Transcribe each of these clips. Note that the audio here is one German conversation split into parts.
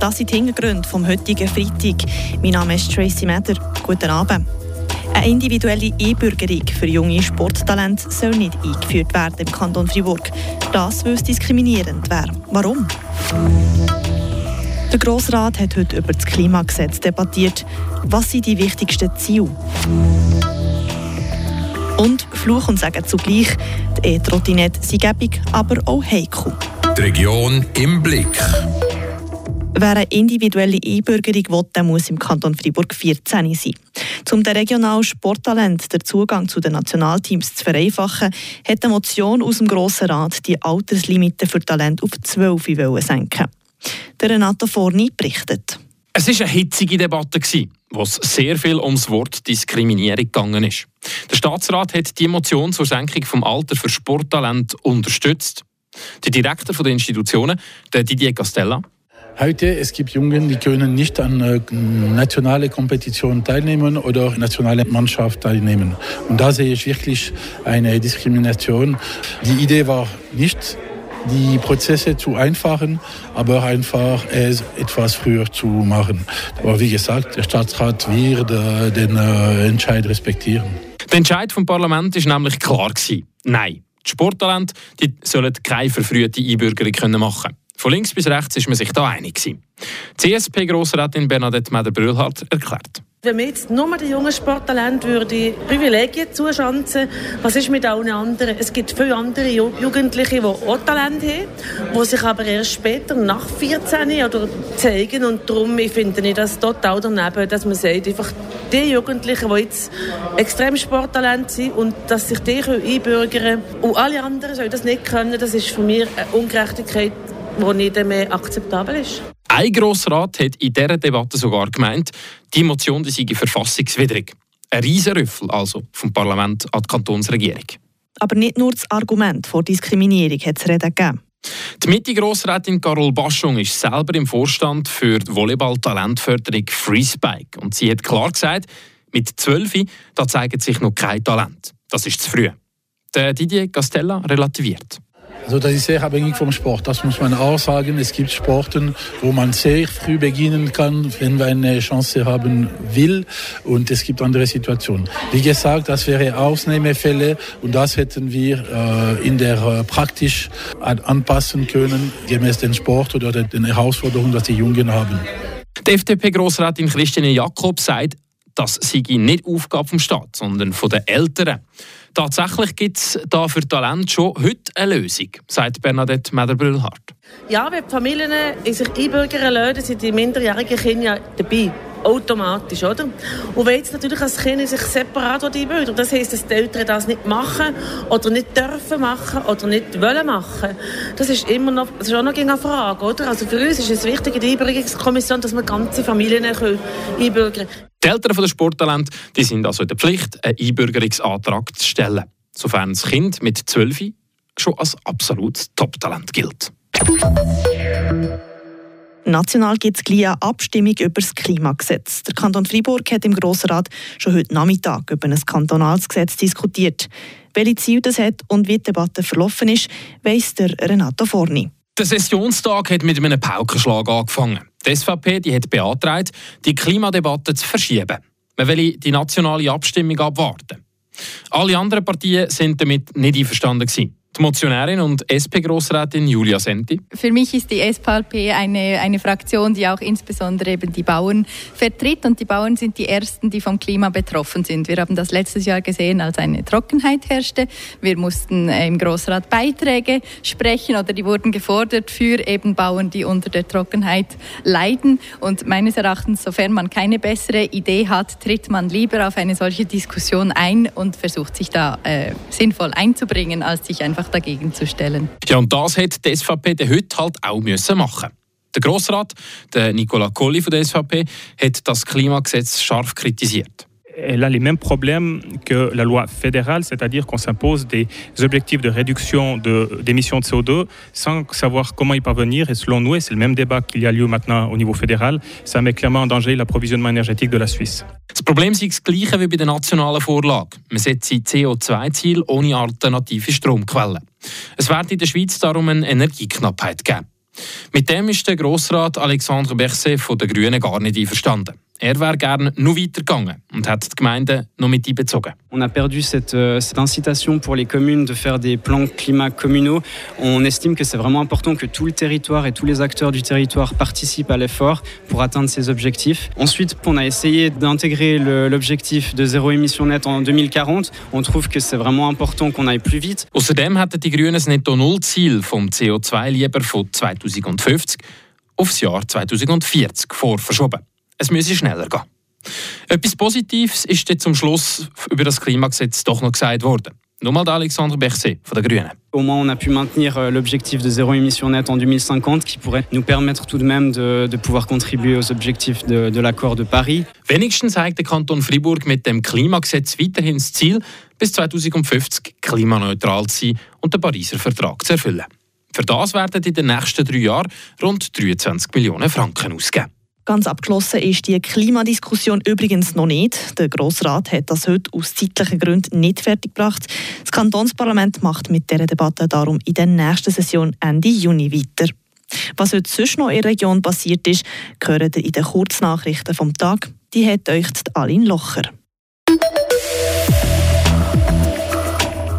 Das sind die Hintergründe vom heutigen Freitag. Mein Name ist Tracy Meder. Guten Abend. Eine individuelle E-Bürgerung für junge Sporttalente soll nicht eingeführt werden im Kanton Fribourg. Das, es diskriminierend wäre. Warum? Der Grossrat hat heute über das Klimagesetz debattiert. Was sind die wichtigsten Ziele? Und Fluch und Sagen zugleich, die E-Trottinette sind gäbig, aber auch heikel. Die Region im Blick. Wer eine individuelle E-Bürgerung will, der muss im Kanton Freiburg 14 sein. Um den regionalen Sporttalent den Zugang zu den Nationalteams zu vereinfachen, hat eine Motion aus dem Grossen Rat die Alterslimite für Talent auf 12 senken Der Renato Forni berichtet. Es war eine hitzige Debatte, wo es sehr viel ums Wort Diskriminierung gegangen ist. Der Staatsrat hat die Motion zur Senkung des Alters für Sporttalent unterstützt. Der Direktor der Institutionen, der Didier Castella, Heute es gibt Jungen, die können nicht an äh, nationale Kompetitionen teilnehmen oder nationale Mannschaft teilnehmen. Und da sehe ich wirklich eine Diskrimination. Die Idee war nicht die Prozesse zu einfachen, aber einfach es etwas früher zu machen. Aber wie gesagt, der Staatsrat wird äh, den äh, Entscheid respektieren. Der Entscheid vom Parlament ist nämlich klar gewesen. Nein, die Sporttalente die sollen keine verfrühte Einbürgerung machen können. Von links bis rechts ist man sich da einig gewesen. CSP-Grossrätin Bernadette Meder-Brühlhardt erklärt. Wenn wir jetzt nur den jungen Sporttalenten würde Privilegien zuschanzen, was ist mit allen anderen? Es gibt viele andere Jugendliche, die auch Talent haben, die sich aber erst später, nach 14 oder zeigen. Und darum ich finde ich das total daneben, dass man sagt, einfach die Jugendlichen, die jetzt extrem Sporttalent sind und dass sich die einbürgern können und alle anderen sollen das nicht können, das ist für mich eine Ungerechtigkeit, die nicht mehr akzeptabel ist. Ein Grossrat hat in dieser Debatte sogar gemeint, die Motion die sei verfassungswidrig. Ein Riesenrüffel also vom Parlament an die Kantonsregierung. Aber nicht nur das Argument vor Diskriminierung hat es Reden gegeben. Die Mitte-Grossrätin Carol Baschung ist selber im Vorstand für die Volleyball-Talentförderung Freespike. Und sie hat klar gesagt, mit 12 da zeigt sich noch kein Talent. Das ist zu früh. Der Didier Castella relativiert. Also das ist sehr abhängig vom Sport. Das muss man auch sagen. Es gibt Sporten, wo man sehr früh beginnen kann, wenn man eine Chance haben will. Und es gibt andere Situationen. Wie gesagt, das wäre Ausnahmefälle und das hätten wir äh, in der äh, praktisch anpassen können, gemäß dem Sport oder den Herausforderungen, die die Jungen haben. Die FDP-Grossrätin Christine Jakob sagt, das sei nicht Aufgabe vom Staat, sondern von den Eltern. Tatsächlich gibt es da für Talent schon heute eine Lösung, sagt Bernadette Meder-Brühlhardt. Ja, wenn die Familien sich einbürgern lassen, sind die minderjährigen Kinder dabei automatisch, oder? Und wenn jetzt natürlich als Kind sich separat einbürgern das heisst, dass die Eltern das nicht machen oder nicht dürfen machen oder nicht wollen machen, das ist immer noch, das ist auch noch eine Frage, oder? Also für uns ist es wichtig in der Einbürgerungskommission, dass wir ganze Familien einbürgern können. Die Eltern der Sporttalente die sind also in der Pflicht, einen Einbürgerungsantrag zu stellen, sofern das Kind mit 12 schon als absolutes Top-Talent gilt. National gibt es gleich eine Abstimmung über das Klimagesetz. Der Kanton Freiburg hat im Grossen Rat schon heute Nachmittag über ein kantonales Gesetz diskutiert. Welche Ziele das hat und wie die Debatte verlaufen ist, weiss der Renato Forni. Der Sessionstag hat mit einem Paukenschlag angefangen. Die SVP die hat beantragt, die Klimadebatte zu verschieben. Man will die nationale Abstimmung abwarten. Alle anderen Partien sind damit nicht einverstanden. Gewesen. Die Motionärin und SP-Grossrätin Julia Senti. Für mich ist die SVP eine, eine Fraktion, die auch insbesondere eben die Bauern vertritt. Und die Bauern sind die Ersten, die vom Klima betroffen sind. Wir haben das letztes Jahr gesehen, als eine Trockenheit herrschte. Wir mussten äh, im Grossrat Beiträge sprechen oder die wurden gefordert für eben Bauern, die unter der Trockenheit leiden. Und meines Erachtens, sofern man keine bessere Idee hat, tritt man lieber auf eine solche Diskussion ein und versucht sich da äh, sinnvoll einzubringen, als sich einfach dagegen zu stellen. Ja, und das hat die SVP heute halt auch müssen machen. Der Grossrat, der Nicola Colli von der SVP, hat das Klimagesetz scharf kritisiert. Elle a les mêmes problèmes que la loi fédérale, c'est-à-dire qu'on s'impose des objectifs de réduction d'émissions de, de, CO2 sans savoir comment y parvenir. Et selon nous, et c'est le même débat qu'il y a lieu maintenant au niveau fédéral, ça met clairement en danger l'approvisionnement énergétique de la Suisse. Das Problem ist das gleiche wie bei der nationalen Vorlage. Man setzt CO2-Ziel ohne alternative Stromquellen. Es wird in der Schweiz darum eine Energieknappheit geben. Mit dem ist der Grossrat Alexandre Berset von den Grünen gar nicht einverstanden. Er wäre gerne noch weitergegangen und hat die Gemeinden noch mit einbezogen. On a perdu cette, euh, cette, incitation pour les communes de faire des plans climat communaux. On estime que c'est vraiment important que tout le territoire et tous les acteurs du territoire participent à l'effort pour atteindre ces objectifs. Ensuite, on a essayé d'intégrer l'objectif de zéro émission nette en 2040. On trouve que c'est vraiment important qu'on aille plus vite. Außerdem hätten die Grünen das Netto-Null-Ziel vom CO2 lieber von 2050 aufs Jahr 2040 vorverschoben. Es müsse schneller gehen. Etwas Positives ist jetzt zum Schluss über das Klimagesetz doch noch gesagt worden. Nochmal Alexandre Berset von der Grünen. Au moins, on a pu maintenir euh, l'objectif de zéro émission nette en 2050, qui pourrait nous permettre tout de même de, de pouvoir contribuer aux objectifs de, de l'accord de Paris. Wenigstens zeigt der Kanton Fribourg mit dem Klimagesetz weiterhin das Ziel, bis 2050 klimaneutral zu sein und den Pariser Vertrag zu erfüllen. Für das werden in den nächsten drei Jahren rund 23 Millionen Franken ausgegeben. Ganz abgeschlossen ist die Klimadiskussion übrigens noch nicht. Der Grossrat hat das heute aus zeitlichen Gründen nicht fertiggebracht. Das Kantonsparlament macht mit dieser Debatte darum in der nächsten Session Ende Juni weiter. Was heute sonst noch in der Region passiert ist, gehört in den Kurznachrichten vom Tag. Die hat euch Aline Locher.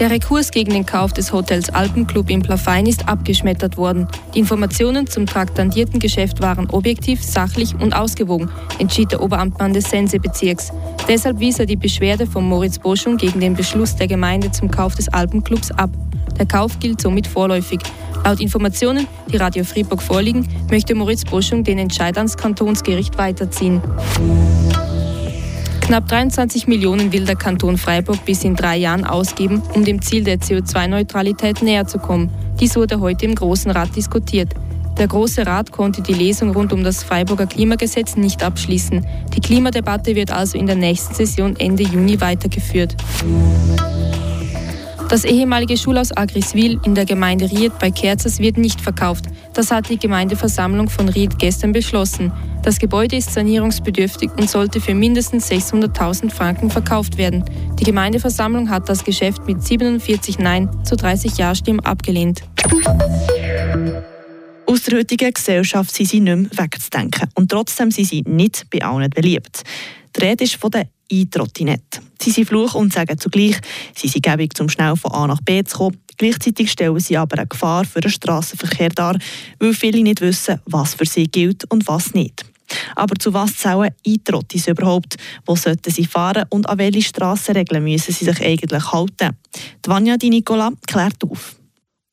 Der Rekurs gegen den Kauf des Hotels Alpenclub in Plafein ist abgeschmettert worden. Die Informationen zum traktandierten Geschäft waren objektiv, sachlich und ausgewogen, entschied der Oberamtmann des Sense-Bezirks. Deshalb wies er die Beschwerde von Moritz Boschung gegen den Beschluss der Gemeinde zum Kauf des Alpenclubs ab. Der Kauf gilt somit vorläufig. Laut Informationen, die Radio Fribourg vorliegen, möchte Moritz Boschung den Entscheid ans Kantonsgericht weiterziehen. Knapp 23 Millionen will der Kanton Freiburg bis in drei Jahren ausgeben, um dem Ziel der CO2-Neutralität näher zu kommen. Dies wurde heute im Großen Rat diskutiert. Der Große Rat konnte die Lesung rund um das Freiburger Klimagesetz nicht abschließen. Die Klimadebatte wird also in der nächsten Session Ende Juni weitergeführt. Das ehemalige Schulhaus Agriswil in der Gemeinde Ried bei Kerzers wird nicht verkauft. Das hat die Gemeindeversammlung von Ried gestern beschlossen. Das Gebäude ist sanierungsbedürftig und sollte für mindestens 600.000 Franken verkauft werden. Die Gemeindeversammlung hat das Geschäft mit 47 Nein zu 30 Ja-Stimmen abgelehnt. Aus der heutigen Gesellschaft sind sie nicht mehr wegzudenken. Und trotzdem sind sie nicht bei allen beliebt. Die Rede ist von der E-Trottinette. Sie sind Fluch und sagen zugleich, sie sind gäbig, um schnell von A nach B zu kommen. Gleichzeitig stellen sie aber eine Gefahr für den Straßenverkehr dar, weil viele nicht wissen, was für sie gilt und was nicht. Aber zu was zählen E-Trottis überhaupt? Wo sollten sie fahren und an welche Strassenregeln müssen sie sich eigentlich halten? Vanja Di Nicola klärt auf.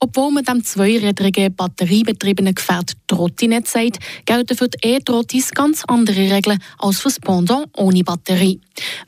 Obwohl man dem zweirädrigen batteriebetriebenen Gefährt Trottinett sagt, gelten für die E-Trottis ganz andere Regeln als für das Pendant ohne Batterie.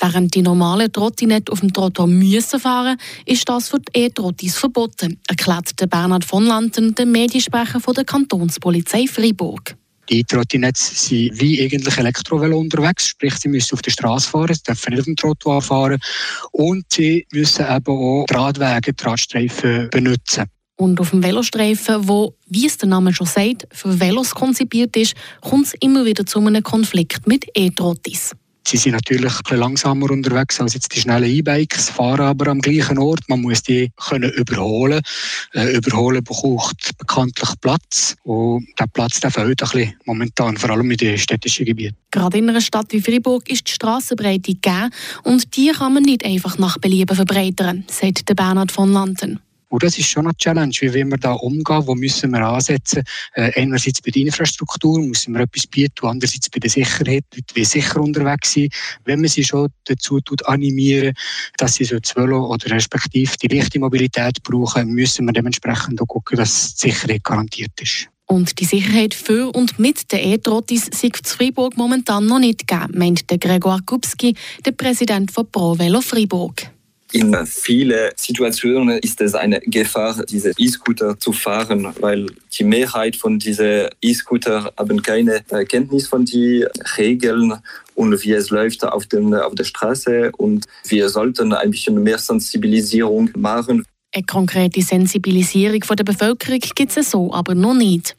Während die normalen Trottinett auf dem Trottoir müssen fahren, ist das für die E-Trottis verboten, erklärt Bernhard von Lanten, der Mediensprecher der Kantonspolizei Freiburg. Die Trottinetts sind wie eigentlich Elektrovelo unterwegs, sprich sie müssen auf der Straße fahren, sie dürfen nicht auf dem Trottoir fahren und sie müssen eben auch Radwege, Radstreifen benutzen. Und auf dem Velostreifen, wo, wie es der Name schon sagt, für Velos konzipiert ist, kommt es immer wieder zu einem Konflikt mit E-Trottis. Sie sind natürlich ein langsamer unterwegs als jetzt die schnellen E-Bikes, fahren aber am gleichen Ort. Man muss die können überholen. Äh, überholen braucht bekanntlich Platz. Und der Platz der fehlt ein bisschen momentan, vor allem in den städtischen Gebieten. Gerade in einer Stadt wie Fribourg ist die Strassenbreite gegeben und die kann man nicht einfach nach Belieben verbreitern, sagt Bernhard von Lanten. Und das ist schon eine Challenge, wie wir da umgehen, wo müssen wir ansetzen. Äh, einerseits bei der Infrastruktur müssen wir etwas bieten, andererseits bei der Sicherheit, Leute wie sicher unterwegs sind. Wenn man sie schon dazu tut, animieren, dass sie so das Velo oder respektive die leichte Mobilität brauchen, müssen wir dementsprechend auch gucken, dass die Sicherheit garantiert ist. Und die Sicherheit für und mit den E-Trottis sei in Freiburg momentan noch nicht gegeben, meint Gregor Kupski, der Präsident von ProVelo Freiburg. In vielen Situationen ist es eine Gefahr, diese E-Scooter zu fahren, weil die Mehrheit von diesen E-Scooter haben keine Kenntnis von den Regeln und wie es läuft auf, den, auf der Straße. Und wir sollten ein bisschen mehr Sensibilisierung machen. Eine konkrete Sensibilisierung der Bevölkerung gibt es so aber noch nicht.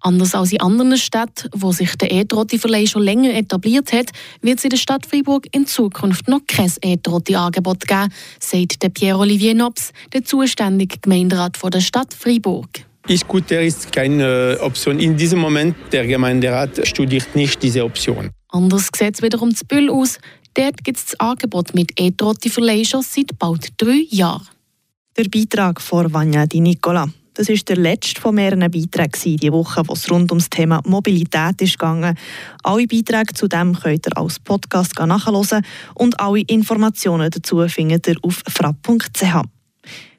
Anders als in anderen Städten, wo sich der E-Trotti-Verleih schon länger etabliert hat, wird es in der Stadt Freiburg in Zukunft noch kein E-Trotti-Angebot geben, sagt der Pierre-Olivier Nobs, der zuständige Gemeinderat der Stadt Freiburg. E-Scooter ist keine Option. In diesem Moment, der Gemeinderat studiert nicht diese Option. Anders sieht es wiederum zu Büll aus. Dort gibt es das Angebot mit E-Trotti für Leisure seit bald drei Jahren. Der Beitrag von Vanya Di Nicola. Das ist der letzte von mehreren Beiträgen diese Woche, wo es rund ums Thema Mobilität ist gegangen. Alle Beiträge zu dem könnt ihr als Podcast nachhören und alle Informationen dazu findet ihr auf frapp.ch.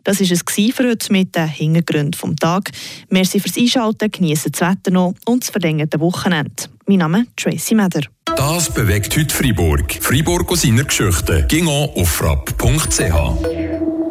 Das war es für heute mit den Hintergründen vom Tag. Merci fürs Einschalten, genießen das Wetter noch und das verlängerte Wochenende. Mein Name ist Tracy Meder. Das bewegt heute Freiburg. Freiburg aus seiner Geschichte. Ging auf frapp.ch.